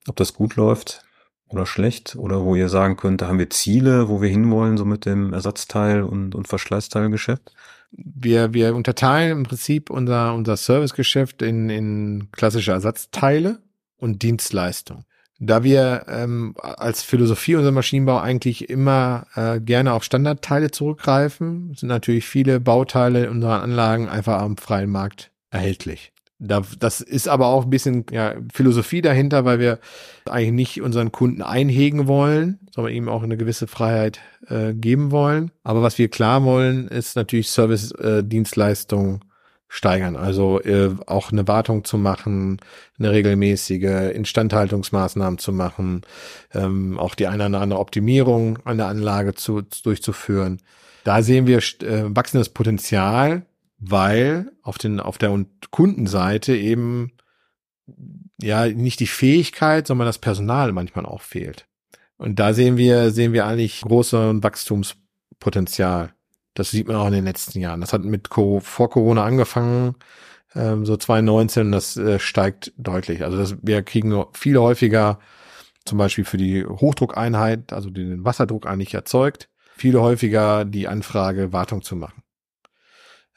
ob das gut läuft oder schlecht oder wo ihr sagen könnt, da haben wir Ziele, wo wir hinwollen, so mit dem Ersatzteil und, und Verschleißteilgeschäft? Wir, wir unterteilen im Prinzip unser, unser Servicegeschäft in, in klassische Ersatzteile und Dienstleistung. Da wir ähm, als Philosophie unser Maschinenbau eigentlich immer äh, gerne auf Standardteile zurückgreifen, sind natürlich viele Bauteile unserer Anlagen einfach am freien Markt erhältlich. Da, das ist aber auch ein bisschen ja, Philosophie dahinter, weil wir eigentlich nicht unseren Kunden einhegen wollen, sondern ihm auch eine gewisse Freiheit äh, geben wollen. Aber was wir klar wollen, ist natürlich Service-Dienstleistungen äh, steigern. Also äh, auch eine Wartung zu machen, eine regelmäßige Instandhaltungsmaßnahmen zu machen, ähm, auch die eine oder andere Optimierung an der Anlage zu, durchzuführen. Da sehen wir äh, wachsendes Potenzial, weil auf den auf der Kundenseite eben ja nicht die Fähigkeit, sondern das Personal manchmal auch fehlt. Und da sehen wir sehen wir eigentlich große Wachstumspotenzial. Das sieht man auch in den letzten Jahren. Das hat mit Co vor Corona angefangen, ähm, so 2019, das äh, steigt deutlich. Also das, wir kriegen viel häufiger zum Beispiel für die Hochdruckeinheit, also den Wasserdruck eigentlich erzeugt, viel häufiger die Anfrage, Wartung zu machen.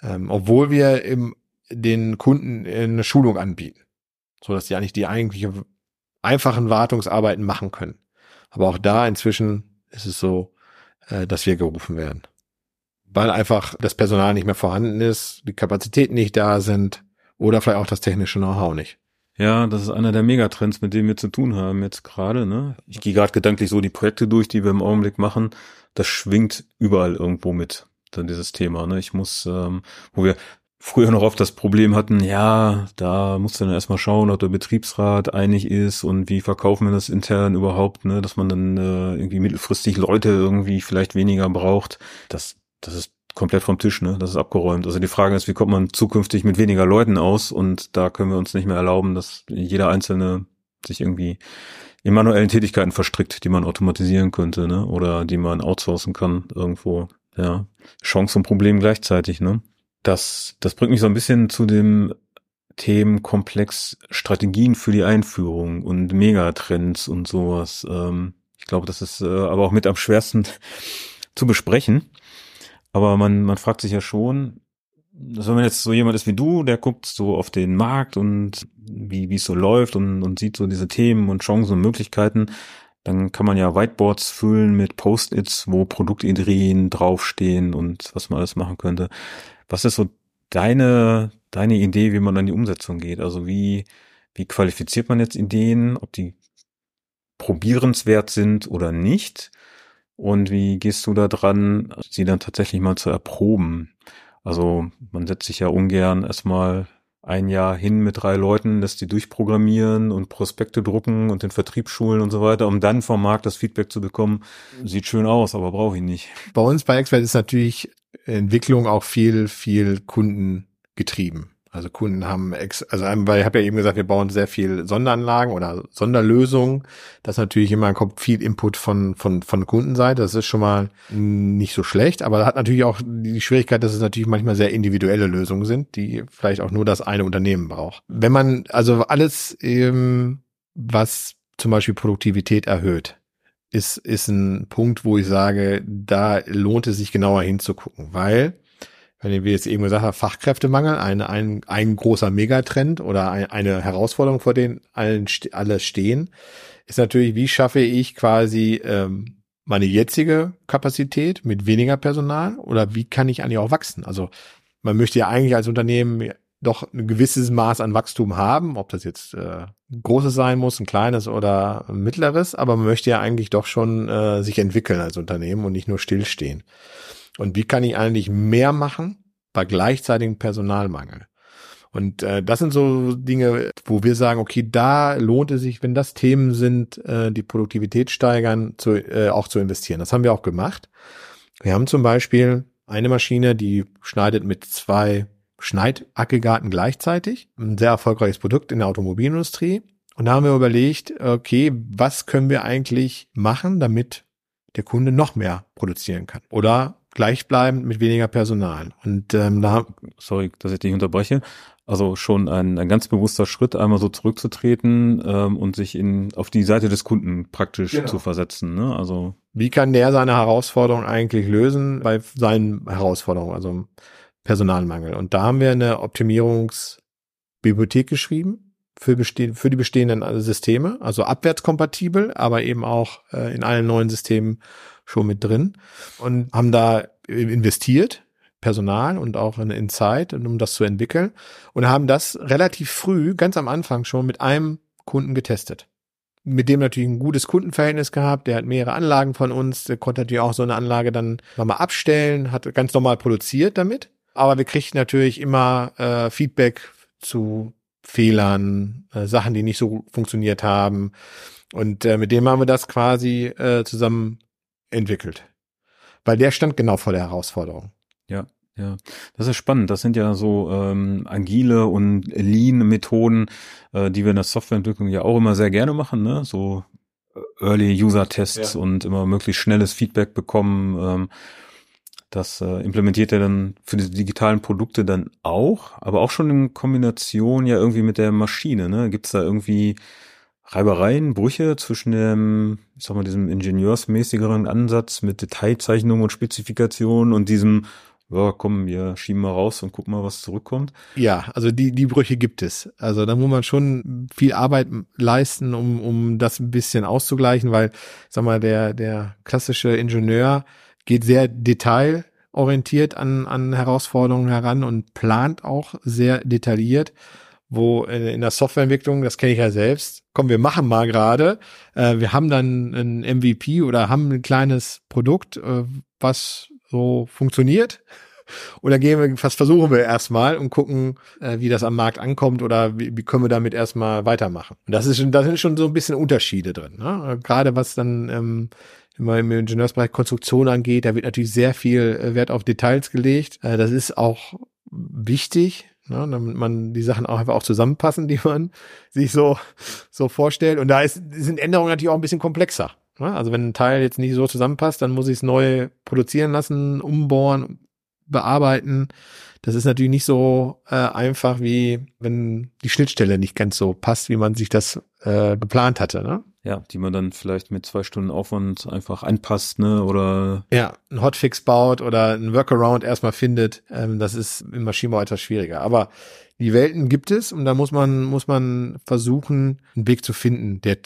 Ähm, obwohl wir im, den Kunden eine Schulung anbieten, so dass sie eigentlich die eigentliche einfachen Wartungsarbeiten machen können. Aber auch da inzwischen ist es so, äh, dass wir gerufen werden. Weil einfach das Personal nicht mehr vorhanden ist, die Kapazitäten nicht da sind oder vielleicht auch das technische Know-how nicht. Ja, das ist einer der Megatrends, mit denen wir zu tun haben jetzt gerade. Ne? Ich gehe gerade gedanklich so die Projekte durch, die wir im Augenblick machen. Das schwingt überall irgendwo mit, dann dieses Thema. Ne? Ich muss, ähm, wo wir früher noch oft das Problem hatten, ja, da musst du dann erstmal schauen, ob der Betriebsrat einig ist und wie verkaufen wir das intern überhaupt, ne, dass man dann äh, irgendwie mittelfristig Leute irgendwie vielleicht weniger braucht. Das, das ist komplett vom Tisch, ne? Das ist abgeräumt. Also die Frage ist, wie kommt man zukünftig mit weniger Leuten aus? Und da können wir uns nicht mehr erlauben, dass jeder Einzelne sich irgendwie in manuellen Tätigkeiten verstrickt, die man automatisieren könnte, ne? Oder die man outsourcen kann irgendwo. Ja. Chance und Problem gleichzeitig, ne? Das, das bringt mich so ein bisschen zu dem Themenkomplex Strategien für die Einführung und Megatrends und sowas. Ähm, ich glaube, das ist äh, aber auch mit am schwersten zu besprechen. Aber man, man fragt sich ja schon, dass wenn man jetzt so jemand ist wie du, der guckt so auf den Markt und wie wie es so läuft und, und sieht so diese Themen und Chancen und Möglichkeiten, dann kann man ja Whiteboards füllen mit Post-its, wo Produktideen draufstehen und was man alles machen könnte. Was ist so deine, deine Idee, wie man an die Umsetzung geht? Also wie, wie qualifiziert man jetzt Ideen, ob die probierenswert sind oder nicht? Und wie gehst du da dran, sie dann tatsächlich mal zu erproben? Also man setzt sich ja ungern erstmal ein Jahr hin mit drei Leuten, lässt die durchprogrammieren und Prospekte drucken und den Vertrieb schulen und so weiter, um dann vom Markt das Feedback zu bekommen. Sieht schön aus, aber brauche ich nicht. Bei uns bei Expert ist natürlich Entwicklung auch viel, viel Kunden getrieben. Also Kunden haben, ex, also weil ich habe ja eben gesagt, wir bauen sehr viel Sonderanlagen oder Sonderlösungen. Das natürlich immer kommt viel Input von von von Kundenseite. Das ist schon mal nicht so schlecht, aber hat natürlich auch die Schwierigkeit, dass es natürlich manchmal sehr individuelle Lösungen sind, die vielleicht auch nur das eine Unternehmen braucht. Wenn man also alles, ähm, was zum Beispiel Produktivität erhöht, ist ist ein Punkt, wo ich sage, da lohnt es sich genauer hinzugucken, weil wenn wir jetzt eben gesagt haben, Fachkräftemangel, ein, ein, ein großer Megatrend oder ein, eine Herausforderung, vor denen allen alle stehen, ist natürlich, wie schaffe ich quasi ähm, meine jetzige Kapazität mit weniger Personal oder wie kann ich eigentlich auch wachsen? Also man möchte ja eigentlich als Unternehmen doch ein gewisses Maß an Wachstum haben, ob das jetzt äh, großes sein muss, ein kleines oder ein mittleres, aber man möchte ja eigentlich doch schon äh, sich entwickeln als Unternehmen und nicht nur stillstehen. Und wie kann ich eigentlich mehr machen bei gleichzeitigem Personalmangel? Und äh, das sind so Dinge, wo wir sagen, okay, da lohnt es sich, wenn das Themen sind, äh, die Produktivität steigern, zu, äh, auch zu investieren. Das haben wir auch gemacht. Wir haben zum Beispiel eine Maschine, die schneidet mit zwei Schneidaggregaten gleichzeitig. Ein sehr erfolgreiches Produkt in der Automobilindustrie. Und da haben wir überlegt, okay, was können wir eigentlich machen, damit der Kunde noch mehr produzieren kann? Oder gleichbleibend mit weniger Personal. Und ähm, da sorry, dass ich dich unterbreche. Also schon ein, ein ganz bewusster Schritt, einmal so zurückzutreten ähm, und sich in auf die Seite des Kunden praktisch genau. zu versetzen. Ne? Also wie kann der seine Herausforderung eigentlich lösen bei seinen Herausforderungen, also Personalmangel? Und da haben wir eine Optimierungsbibliothek geschrieben für, beste für die bestehenden Systeme, also abwärtskompatibel, aber eben auch äh, in allen neuen Systemen schon mit drin und haben da investiert, Personal und auch in, in Zeit, um das zu entwickeln und haben das relativ früh, ganz am Anfang schon mit einem Kunden getestet. Mit dem natürlich ein gutes Kundenverhältnis gehabt, der hat mehrere Anlagen von uns, der konnte natürlich auch so eine Anlage dann nochmal abstellen, hat ganz normal produziert damit. Aber wir kriegten natürlich immer äh, Feedback zu Fehlern, äh, Sachen, die nicht so funktioniert haben. Und äh, mit dem haben wir das quasi äh, zusammen entwickelt. Weil der stand genau vor der Herausforderung. Ja, ja. Das ist spannend. Das sind ja so ähm, agile und Lean-Methoden, äh, die wir in der Softwareentwicklung ja auch immer sehr gerne machen, ne? So Early User Tests ja. und immer möglichst schnelles Feedback bekommen. Ähm, das äh, implementiert er dann für die digitalen Produkte dann auch, aber auch schon in Kombination ja irgendwie mit der Maschine. Ne? Gibt es da irgendwie Reibereien, Brüche zwischen dem, ich sag mal, diesem ingenieursmäßigeren Ansatz mit Detailzeichnung und Spezifikation und diesem, ja, komm, wir schieben mal raus und gucken mal, was zurückkommt. Ja, also die, die Brüche gibt es. Also da muss man schon viel Arbeit leisten, um, um das ein bisschen auszugleichen, weil, sag mal, der, der klassische Ingenieur geht sehr detailorientiert an, an Herausforderungen heran und plant auch sehr detailliert wo in der Softwareentwicklung, das kenne ich ja selbst, komm, wir machen mal gerade, äh, wir haben dann ein MVP oder haben ein kleines Produkt, äh, was so funktioniert. Oder gehen wir, was versuchen wir erstmal und gucken, äh, wie das am Markt ankommt oder wie, wie können wir damit erstmal weitermachen. Und das ist schon, da sind schon so ein bisschen Unterschiede drin. Ne? Gerade was dann ähm, im Ingenieursbereich Konstruktion angeht, da wird natürlich sehr viel äh, Wert auf Details gelegt. Äh, das ist auch wichtig, ne, damit man die Sachen auch einfach auch zusammenpassen, die man sich so, so vorstellt. Und da ist, sind Änderungen natürlich auch ein bisschen komplexer. Ne? Also wenn ein Teil jetzt nicht so zusammenpasst, dann muss ich es neu produzieren lassen, umbohren, bearbeiten. Das ist natürlich nicht so äh, einfach, wie wenn die Schnittstelle nicht ganz so passt, wie man sich das äh, geplant hatte. Ne? Ja, die man dann vielleicht mit zwei Stunden Aufwand einfach anpasst, ne? Oder ja, ein Hotfix baut oder ein Workaround erstmal findet. Ähm, das ist im Maschinenbau etwas schwieriger. Aber die Welten gibt es und da muss man, muss man versuchen, einen Weg zu finden, der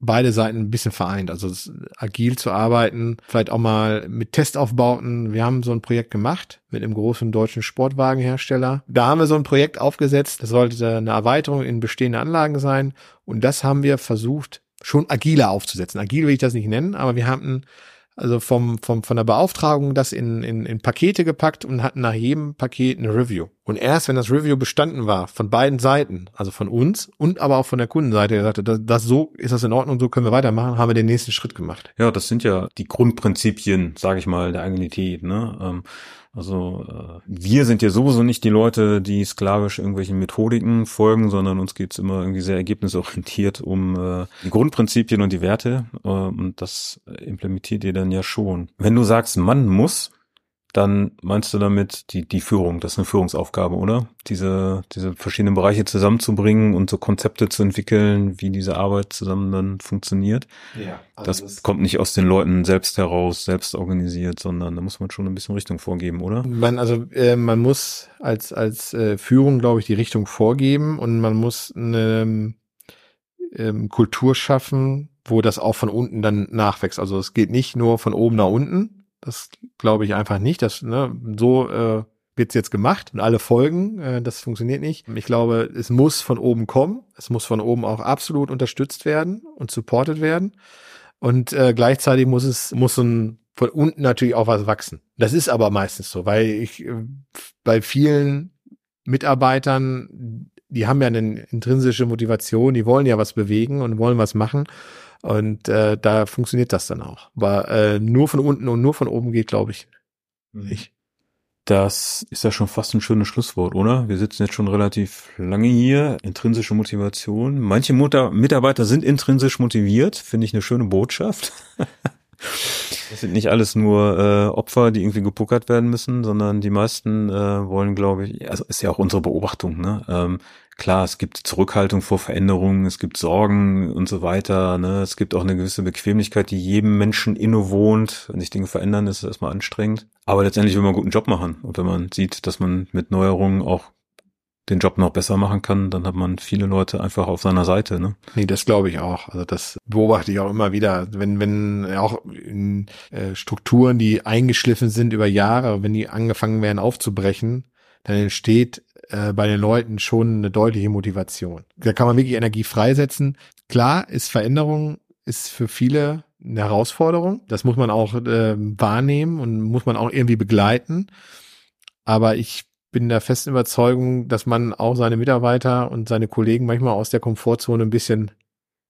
beide Seiten ein bisschen vereint. Also agil zu arbeiten, vielleicht auch mal mit Testaufbauten. Wir haben so ein Projekt gemacht mit einem großen deutschen Sportwagenhersteller. Da haben wir so ein Projekt aufgesetzt. Das sollte eine Erweiterung in bestehende Anlagen sein. Und das haben wir versucht, schon agiler aufzusetzen. Agil will ich das nicht nennen, aber wir haben also vom, vom, von der Beauftragung das in, in, in Pakete gepackt und hatten nach jedem Paket eine Review. Und erst wenn das Review bestanden war, von beiden Seiten, also von uns und aber auch von der Kundenseite, der sagte, das, das so ist das in Ordnung, so können wir weitermachen, haben wir den nächsten Schritt gemacht. Ja, das sind ja die Grundprinzipien, sage ich mal, der Agilität. Ne? Ähm, also äh, wir sind ja sowieso nicht die Leute, die sklavisch irgendwelchen Methodiken folgen, sondern uns geht's immer irgendwie sehr ergebnisorientiert um äh, die Grundprinzipien und die Werte. Äh, und das implementiert ihr dann ja schon. Wenn du sagst, man muss, dann meinst du damit die, die Führung, das ist eine Führungsaufgabe, oder? Diese, diese verschiedenen Bereiche zusammenzubringen und so Konzepte zu entwickeln, wie diese Arbeit zusammen dann funktioniert. Ja, also das, das, kommt nicht aus den Leuten selbst heraus, selbst organisiert, sondern da muss man schon ein bisschen Richtung vorgeben, oder? Man, also äh, man muss als, als äh, Führung, glaube ich, die Richtung vorgeben und man muss eine ähm, Kultur schaffen, wo das auch von unten dann nachwächst. Also es geht nicht nur von oben nach unten, das glaube ich einfach nicht. Das, ne, so äh, wird's jetzt gemacht und alle folgen. Äh, das funktioniert nicht. Ich glaube, es muss von oben kommen. Es muss von oben auch absolut unterstützt werden und supported werden. Und äh, gleichzeitig muss es, muss so ein, von unten natürlich auch was wachsen. Das ist aber meistens so, weil ich äh, bei vielen Mitarbeitern, die haben ja eine intrinsische Motivation, die wollen ja was bewegen und wollen was machen. Und äh, da funktioniert das dann auch. Aber äh, nur von unten und nur von oben geht, glaube ich, mhm. nicht. Das ist ja schon fast ein schönes Schlusswort, oder? Wir sitzen jetzt schon relativ lange hier. Intrinsische Motivation. Manche Mutter Mitarbeiter sind intrinsisch motiviert, finde ich eine schöne Botschaft. Das sind nicht alles nur äh, Opfer, die irgendwie gepuckert werden müssen, sondern die meisten äh, wollen, glaube ich, also ist ja auch unsere Beobachtung, ne? Ähm, klar, es gibt Zurückhaltung vor Veränderungen, es gibt Sorgen und so weiter. Ne? Es gibt auch eine gewisse Bequemlichkeit, die jedem Menschen innewohnt. Wenn sich Dinge verändern, ist es erstmal anstrengend. Aber letztendlich will man einen guten Job machen. Und wenn man sieht, dass man mit Neuerungen auch den Job noch besser machen kann, dann hat man viele Leute einfach auf seiner Seite. Ne? Nee, das glaube ich auch. Also das beobachte ich auch immer wieder. Wenn, wenn auch in äh, Strukturen, die eingeschliffen sind über Jahre, wenn die angefangen werden aufzubrechen, dann entsteht äh, bei den Leuten schon eine deutliche Motivation. Da kann man wirklich Energie freisetzen. Klar ist Veränderung ist für viele eine Herausforderung. Das muss man auch äh, wahrnehmen und muss man auch irgendwie begleiten. Aber ich bin der festen Überzeugung, dass man auch seine Mitarbeiter und seine Kollegen manchmal aus der Komfortzone ein bisschen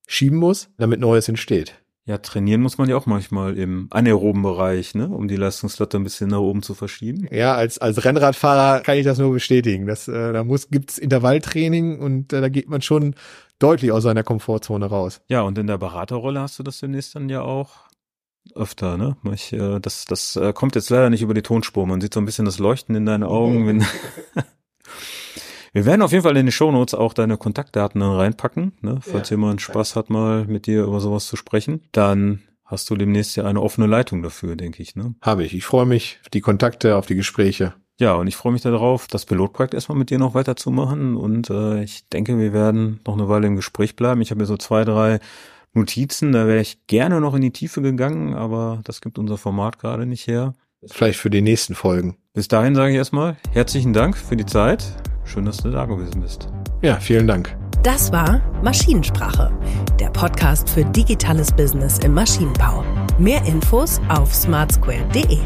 schieben muss, damit Neues entsteht. Ja, trainieren muss man ja auch manchmal im anaeroben Bereich, ne, um die Leistungslatte ein bisschen nach oben zu verschieben. Ja, als als Rennradfahrer kann ich das nur bestätigen. Das, äh, da muss gibt's Intervalltraining und äh, da geht man schon deutlich aus seiner Komfortzone raus. Ja, und in der Beraterrolle hast du das demnächst dann ja auch öfter, ne? Ich, äh, das das äh, kommt jetzt leider nicht über die Tonspur. Man sieht so ein bisschen das Leuchten in deinen Augen, wenn Wir werden auf jeden Fall in die Shownotes auch deine Kontaktdaten dann reinpacken, ne? falls ja, jemand Spaß hat, mal mit dir über sowas zu sprechen. Dann hast du demnächst ja eine offene Leitung dafür, denke ich. Ne? Habe ich. Ich freue mich auf die Kontakte, auf die Gespräche. Ja, und ich freue mich darauf, das Pilotprojekt erstmal mit dir noch weiterzumachen. Und äh, ich denke, wir werden noch eine Weile im Gespräch bleiben. Ich habe hier so zwei, drei Notizen, da wäre ich gerne noch in die Tiefe gegangen, aber das gibt unser Format gerade nicht her. Vielleicht für die nächsten Folgen. Bis dahin sage ich erstmal herzlichen Dank für die Zeit. Schön, dass du da gewesen bist. Ja, vielen Dank. Das war Maschinensprache, der Podcast für digitales Business im Maschinenbau. Mehr Infos auf smartsquare.de.